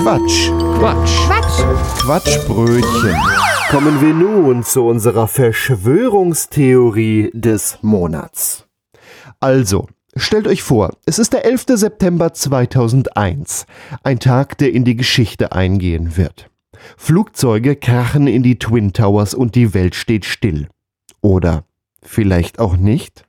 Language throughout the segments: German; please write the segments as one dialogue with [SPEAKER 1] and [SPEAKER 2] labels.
[SPEAKER 1] Quatsch.
[SPEAKER 2] Quatsch.
[SPEAKER 3] Quatsch.
[SPEAKER 1] Quatschbrötchen. Kommen wir nun zu unserer Verschwörungstheorie des Monats. Also, stellt euch vor, es ist der 11. September 2001, ein Tag, der in die Geschichte eingehen wird. Flugzeuge krachen in die Twin Towers und die Welt steht still. Oder vielleicht auch nicht?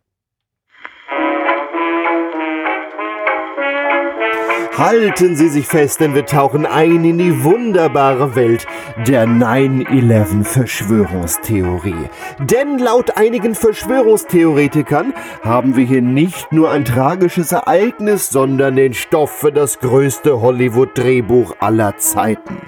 [SPEAKER 1] Halten Sie sich fest, denn wir tauchen ein in die wunderbare Welt der 9-11-Verschwörungstheorie. Denn laut einigen Verschwörungstheoretikern haben wir hier nicht nur ein tragisches Ereignis, sondern den Stoff für das größte Hollywood-Drehbuch aller Zeiten.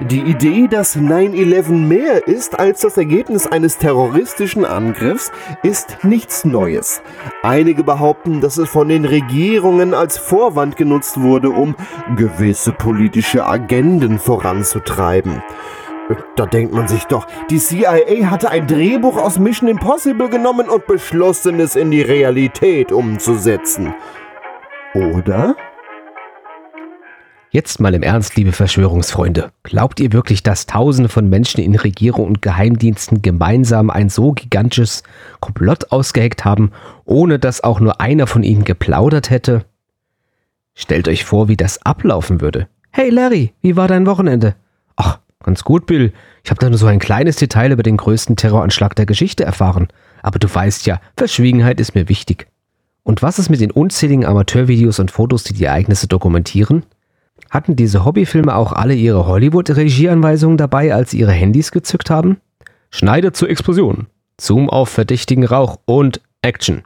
[SPEAKER 1] Die Idee, dass 9-11 mehr ist als das Ergebnis eines terroristischen Angriffs, ist nichts Neues. Einige behaupten, dass es von den Regierungen als Vorwand genutzt wurde, um gewisse politische Agenden voranzutreiben. Da denkt man sich doch, die CIA hatte ein Drehbuch aus Mission Impossible genommen und beschlossen, es in die Realität umzusetzen. Oder?
[SPEAKER 2] Jetzt mal im Ernst, liebe Verschwörungsfreunde. Glaubt ihr wirklich, dass Tausende von Menschen in Regierung und Geheimdiensten gemeinsam ein so gigantisches Komplott ausgeheckt haben, ohne dass auch nur einer von ihnen geplaudert hätte? Stellt euch vor, wie das ablaufen würde. Hey Larry, wie war dein Wochenende? Ach, ganz gut, Bill. Ich habe da nur so ein kleines Detail über den größten Terroranschlag der Geschichte erfahren. Aber du weißt ja, Verschwiegenheit ist mir wichtig. Und was ist mit den unzähligen Amateurvideos und Fotos, die die Ereignisse dokumentieren? Hatten diese Hobbyfilme auch alle ihre Hollywood-Regieanweisungen dabei, als sie ihre Handys gezückt haben? Schneide zur Explosion, Zoom auf verdächtigen Rauch und Action.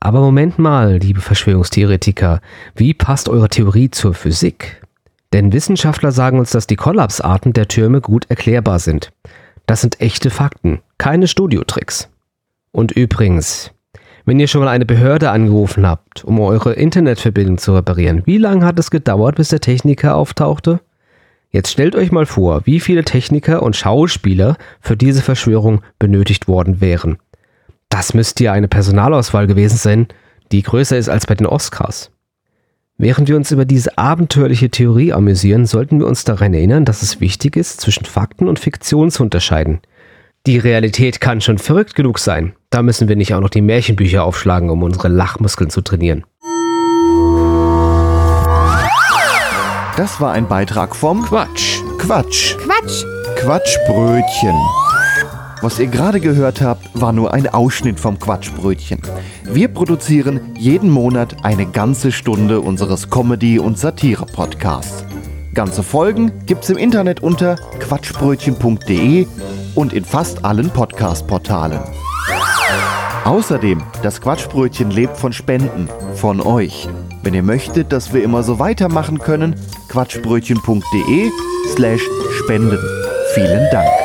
[SPEAKER 2] Aber Moment mal, liebe Verschwörungstheoretiker, wie passt eure Theorie zur Physik? Denn Wissenschaftler sagen uns, dass die Kollapsarten der Türme gut erklärbar sind. Das sind echte Fakten, keine Studiotricks. Und übrigens, wenn ihr schon mal eine Behörde angerufen habt, um eure Internetverbindung zu reparieren, wie lange hat es gedauert, bis der Techniker auftauchte? Jetzt stellt euch mal vor, wie viele Techniker und Schauspieler für diese Verschwörung benötigt worden wären. Das müsste ja eine Personalauswahl gewesen sein, die größer ist als bei den Oscars. Während wir uns über diese abenteuerliche Theorie amüsieren, sollten wir uns daran erinnern, dass es wichtig ist, zwischen Fakten und Fiktion zu unterscheiden. Die Realität kann schon verrückt genug sein. Da müssen wir nicht auch noch die Märchenbücher aufschlagen, um unsere Lachmuskeln zu trainieren.
[SPEAKER 1] Das war ein Beitrag vom
[SPEAKER 2] Quatsch.
[SPEAKER 1] Quatsch.
[SPEAKER 3] Quatsch.
[SPEAKER 1] Quatschbrötchen. Was ihr gerade gehört habt, war nur ein Ausschnitt vom Quatschbrötchen. Wir produzieren jeden Monat eine ganze Stunde unseres Comedy- und Satire-Podcasts. Ganze Folgen gibt's im Internet unter quatschbrötchen.de und in fast allen Podcast-Portalen. Außerdem, das Quatschbrötchen lebt von Spenden, von euch. Wenn ihr möchtet, dass wir immer so weitermachen können, quatschbrötchen.de slash spenden. Vielen Dank.